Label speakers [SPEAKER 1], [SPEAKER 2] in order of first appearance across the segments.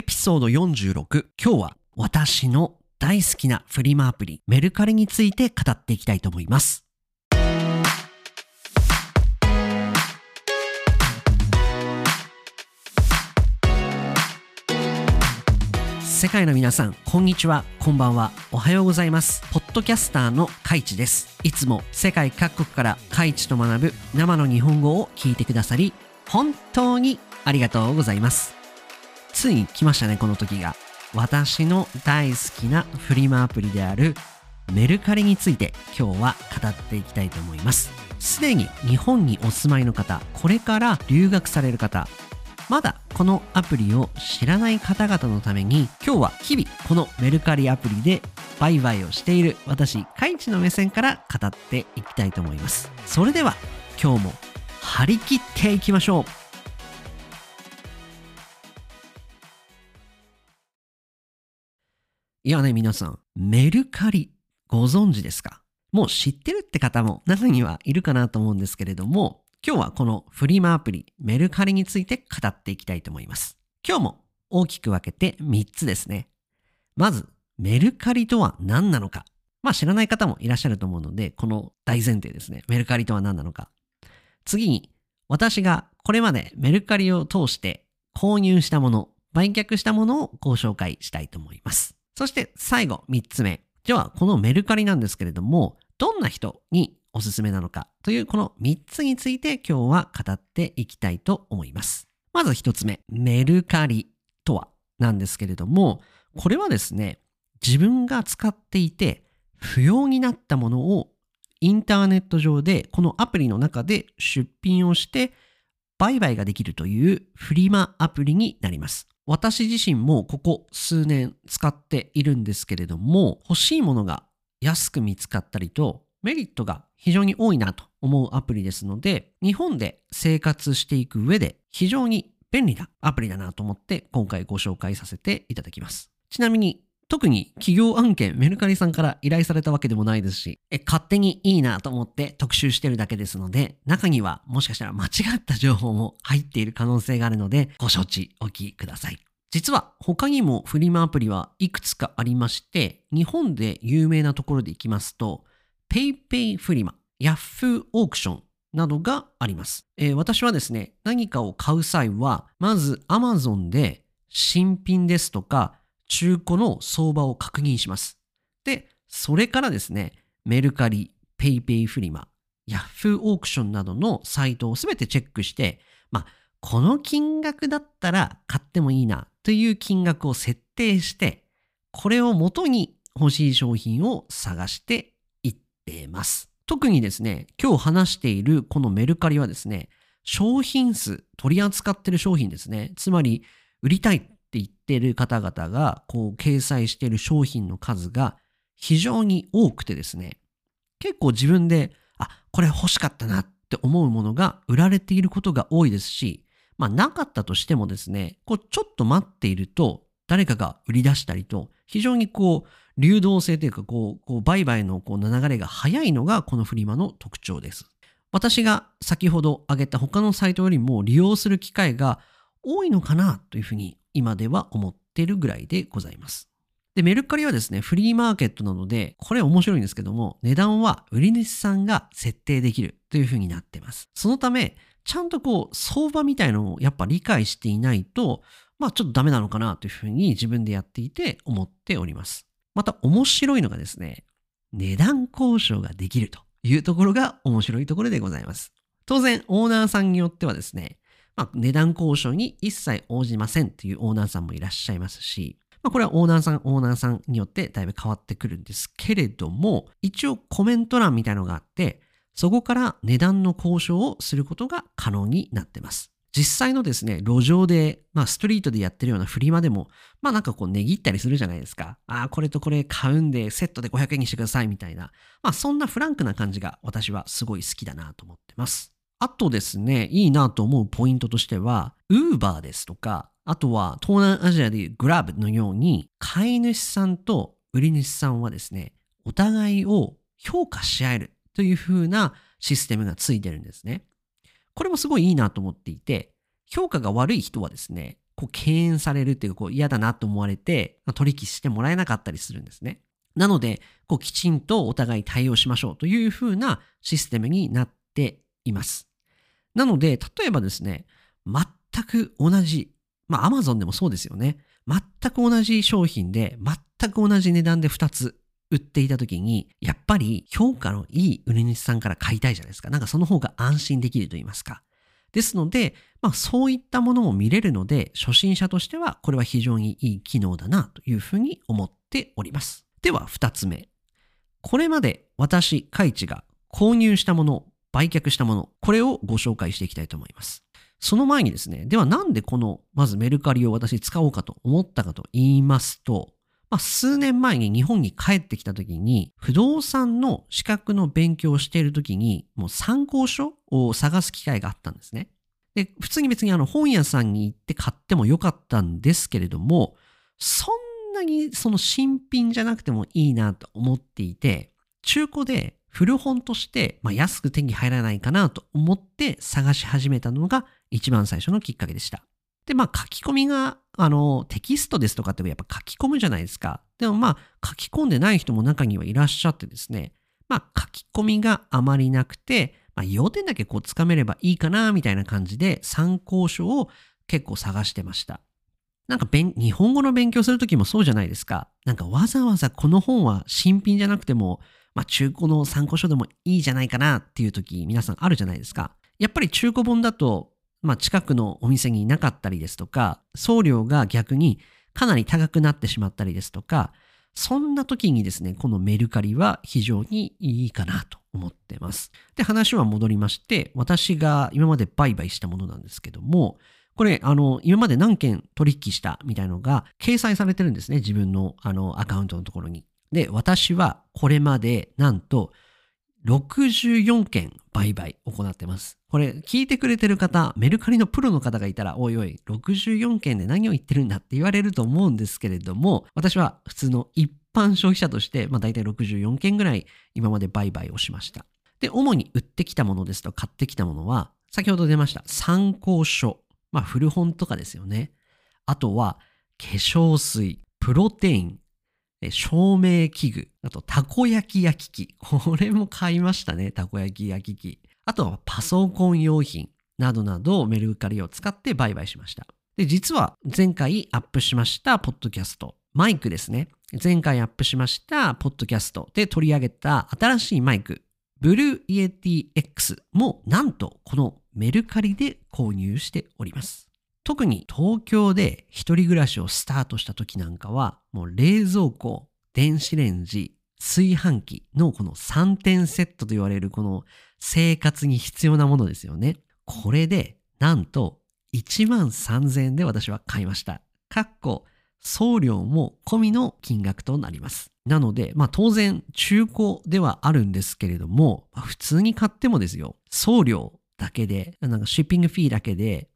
[SPEAKER 1] エピソード46今日は私の大好きなフリマアプリメルカリについて語っていきたいと思います世界の皆さん、こんにちは、こんばんは、おはようございます。ポッドキャスターのカイチです。いつも世界各国からカイチと学ぶ生の日本語を聞いてくださり、本当にありがとうございます。ついに来ましたね、この時が。私の大好きなフリマアプリであるメルカリについて今日は語っていきたいと思います。すでに日本にお住まいの方、これから留学される方、まだこのアプリを知らない方々のために今日は日々このメルカリアプリで売買をしている私カイチの目線から語っていきたいと思いますそれでは今日も張り切っていきましょういやね皆さんメルカリご存知ですか？もう知ってるって方も中にはいるかなと思うんですけれども今日はこのフリマアプリメルカリについて語っていきたいと思います。今日も大きく分けて3つですね。まず、メルカリとは何なのか。まあ知らない方もいらっしゃると思うので、この大前提ですね。メルカリとは何なのか。次に、私がこれまでメルカリを通して購入したもの、売却したものをご紹介したいと思います。そして最後、3つ目。では、このメルカリなんですけれども、どんな人におすすめなのか？というこの3つについて今日は語っていきたいと思います。まず1つ目、メルカリとはなんですけれども、これはですね、自分が使っていて不要になったものをインターネット上でこのアプリの中で出品をして売買ができるというフリマアプリになります。私自身もここ数年使っているんですけれども、欲しいものが安く見つかったりとメリットが非常に多いなと思うアプリですので、日本で生活していく上で非常に便利なアプリだなと思って今回ご紹介させていただきます。ちなみに特に企業案件メルカリさんから依頼されたわけでもないですし、え勝手にいいなと思って特集してるだけですので、中にはもしかしたら間違った情報も入っている可能性があるので、ご承知おきください。実は他にもフリマアプリはいくつかありまして、日本で有名なところでいきますと、PayPay フリマ、Yahoo オークションなどがあります、えー私はですね、何かを買う際は、まず Amazon で新品ですとか中古の相場を確認します。で、それからですね、メルカリ、PayPay フリマ、Yahoo オークションなどのサイトをすべてチェックして、まあ、この金額だったら買ってもいいなという金額を設定して、これを元に欲しい商品を探していってます。特にですね、今日話しているこのメルカリはですね、商品数、取り扱ってる商品ですね。つまり、売りたいって言ってる方々が、こう、掲載している商品の数が非常に多くてですね、結構自分で、あ、これ欲しかったなって思うものが売られていることが多いですし、まあ、なかったとしてもですね、こう、ちょっと待っていると、誰かが売り出したりと、非常にこう、流動性というか、こう、こう売買のこう流れが早いのがこのフリマの特徴です。私が先ほど挙げた他のサイトよりも利用する機会が多いのかなというふうに今では思ってるぐらいでございます。で、メルカリはですね、フリーマーケットなので、これ面白いんですけども、値段は売り主さんが設定できるというふうになってます。そのため、ちゃんとこう、相場みたいのをやっぱ理解していないと、まあちょっとダメなのかなというふうに自分でやっていて思っております。また面白いのがですね、値段交渉ができるというところが面白いところでございます。当然、オーナーさんによってはですね、まあ、値段交渉に一切応じませんというオーナーさんもいらっしゃいますし、まあ、これはオーナーさん、オーナーさんによってだいぶ変わってくるんですけれども、一応コメント欄みたいのがあって、そこから値段の交渉をすることが可能になってます。実際のですね、路上で、まあ、ストリートでやってるようなフリマでも、まあなんかこう値切ったりするじゃないですか。ああ、これとこれ買うんで、セットで500円にしてくださいみたいな。まあそんなフランクな感じが私はすごい好きだなと思ってます。あとですね、いいなと思うポイントとしては、ウーバーですとか、あとは東南アジアでいうグラブのように、買い主さんと売り主さんはですね、お互いを評価し合えるという風なシステムがついてるんですね。これもすごいいいなと思っていて、評価が悪い人はですね、こう敬遠されるっていうかこう嫌だなと思われて、まあ、取引してもらえなかったりするんですね。なので、こうきちんとお互い対応しましょうというふうなシステムになっています。なので、例えばですね、全く同じ、まあ Amazon でもそうですよね。全く同じ商品で、全く同じ値段で2つ売っていた時に、やっぱり評価のいい売り主さんから買いたいじゃないですか。なんかその方が安心できると言いますか。ですので、まあそういったものも見れるので、初心者としてはこれは非常にいい機能だなというふうに思っております。では二つ目。これまで私、カイチが購入したもの、売却したもの、これをご紹介していきたいと思います。その前にですね、ではなんでこの、まずメルカリを私使おうかと思ったかと言いますと、まあ、数年前に日本に帰ってきた時に、不動産の資格の勉強をしている時に、もう参考書を探す機会があったんですね。で、普通に別にあの本屋さんに行って買ってもよかったんですけれども、そんなにその新品じゃなくてもいいなと思っていて、中古で古本として、まあ、安く手に入らないかなと思って探し始めたのが一番最初のきっかけでした。で、まあ書き込みがあの、テキストですとかってやっぱ書き込むじゃないですか。でもまあ、書き込んでない人も中にはいらっしゃってですね、まあ、書き込みがあまりなくて、まあ、要点だけこうつかめればいいかな、みたいな感じで参考書を結構探してました。なんか日本語の勉強するときもそうじゃないですか。なんかわざわざこの本は新品じゃなくても、まあ中古の参考書でもいいじゃないかなっていうとき皆さんあるじゃないですか。やっぱり中古本だとまあ、近くのお店にいなかったりですとか、送料が逆にかなり高くなってしまったりですとか、そんな時にですね、このメルカリは非常にいいかなと思ってます。で、話は戻りまして、私が今まで売買したものなんですけども、これ、あの、今まで何件取引したみたいのが掲載されてるんですね。自分のあのアカウントのところに。で、私はこれまでなんと64件売買行ってます。これ聞いてくれてる方、メルカリのプロの方がいたら、おいおい、64件で何を言ってるんだって言われると思うんですけれども、私は普通の一般消費者として、まあ大体64件ぐらい今まで売買をしました。で、主に売ってきたものですと買ってきたものは、先ほど出ました参考書、まあ古本とかですよね。あとは化粧水、プロテイン、照明器具、あと、たこ焼き焼き器。これも買いましたね、たこ焼き焼き器。あとは、パソコン用品などなどメルカリを使って売買しました。で、実は前回アップしましたポッドキャスト、マイクですね。前回アップしましたポッドキャストで取り上げた新しいマイク、 Blue Yeti X もなんとこのメルカリで購入しております。特に東京で一人暮らしをスタートした時なんかは、もう冷蔵庫、電子レンジ、炊飯器のこの3点セットと言われるこの生活に必要なものですよね。これで、なんと1万3000円で私は買いました。かっこ送料も込みの金額となります。なので、まあ当然中古ではあるんですけれども、普通に買ってもですよ、送料だけで、なんかシッピングフィーだけで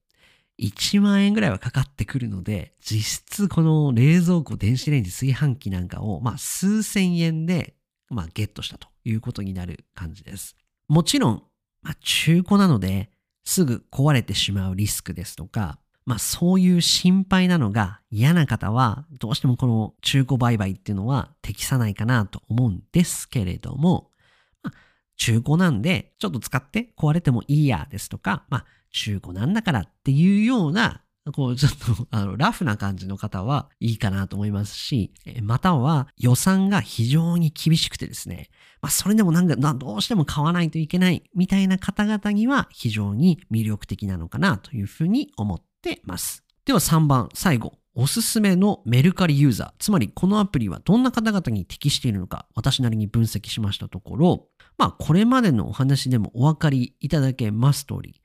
[SPEAKER 1] 1万円ぐらいはかかってくるので、実質この冷蔵庫、電子レンジ、炊飯器なんかを、まあ数千円で、まあゲットしたということになる感じです。もちろん、まあ中古なので、すぐ壊れてしまうリスクですとか、まあそういう心配なのが嫌な方は、どうしてもこの中古売買っていうのは適さないかなと思うんですけれども、まあ、中古なんで、ちょっと使って壊れてもいいやですとか、まあ中古なんだからっていうような、こう、ちょっと、あの、ラフな感じの方はいいかなと思いますし、または予算が非常に厳しくてですね、まあ、それでもなんか、どうしても買わないといけないみたいな方々には非常に魅力的なのかなというふうに思ってます。では3番、最後。おすすめのメルカリユーザー、つまりこのアプリはどんな方々に適しているのか、私なりに分析しましたところ、まあこれまでのお話でもお分かりいただけます通り、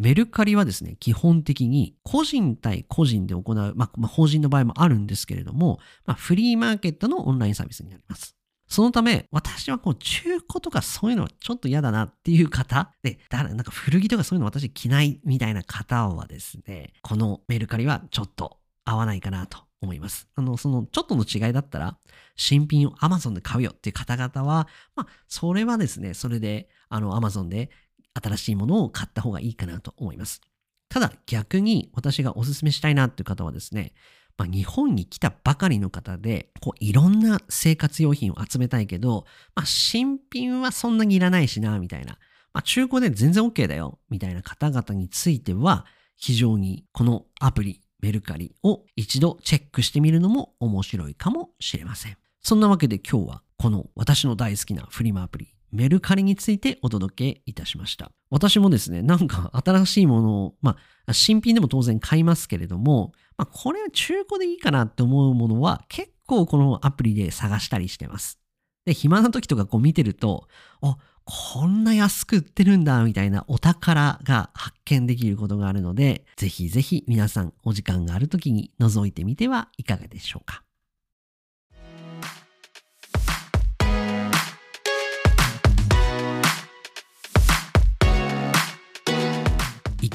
[SPEAKER 1] メルカリはですね、基本的に個人対個人で行う、まあ、法人の場合もあるんですけれども、まあ、フリーマーケットのオンラインサービスになります。そのため、私はこう中古とかそういうのはちょっと嫌だなっていう方、で、だからなんか古着とかそういうの私着ないみたいな方はですね、このメルカリはちょっと合わないかなと思います。あの、そのちょっとの違いだったら、新品を Amazon で買うよっていう方々は、まあ、それはですね、それで、あの、Amazon で新しいものを買った方がいいかなと思います。ただ逆に私がお勧めしたいなっていう方はですね、まあ、日本に来たばかりの方で、こういろんな生活用品を集めたいけど、まあ、新品はそんなにいらないしな、みたいな。まあ、中古で全然 OK だよ、みたいな方々については、非常にこのアプリ、メルカリを一度チェックしてみるのも面白いかもしれません。そんなわけで今日はこの私の大好きなフリマアプリ、メルカリについてお届けいたしました。私もですね、なんか新しいものを、まあ、新品でも当然買いますけれども、まあ、これは中古でいいかなって思うものは結構このアプリで探したりしてます。で、暇な時とかこう見てると、あ、こんな安く売ってるんだ、みたいなお宝が発見できることがあるので、ぜひぜひ皆さんお時間がある時に覗いてみてはいかがでしょうか。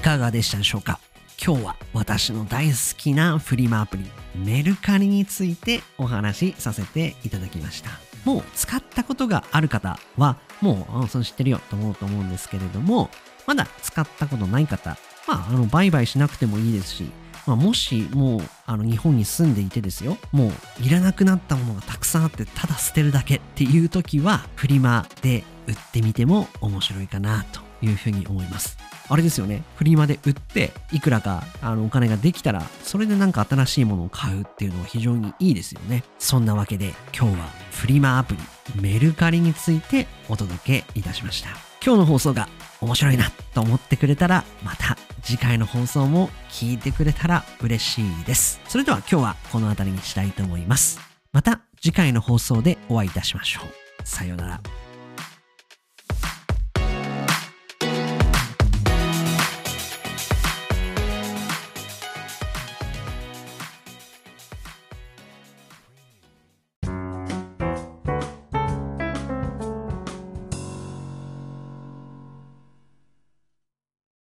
[SPEAKER 1] かがでしたでしょうか？今日は私の大好きなフリマアプリメルカリについてお話しさせていただきました。もう使ったことがある方はもう、あその知ってるよと思うと思うんですけれども、まだ使ったことない方、まあ、あの、売買しなくてもいいですし、まあ、もしもう、あの、日本に住んでいてですよ、もう、いらなくなったものがたくさんあって、ただ捨てるだけっていう時は、フリマで売ってみても面白いかなというふうに思います。あれですよね。フリマで売って、いくらかあのお金ができたら、それでなんか新しいものを買うっていうのは非常にいいですよね。そんなわけで今日はフリマアプリメルカリについてお届けいたしました。今日の放送が面白いなと思ってくれたら、また次回の放送も聞いてくれたら嬉しいです。それでは今日はこの辺りにしたいと思います。また次回の放送でお会いいたしましょう。さようなら。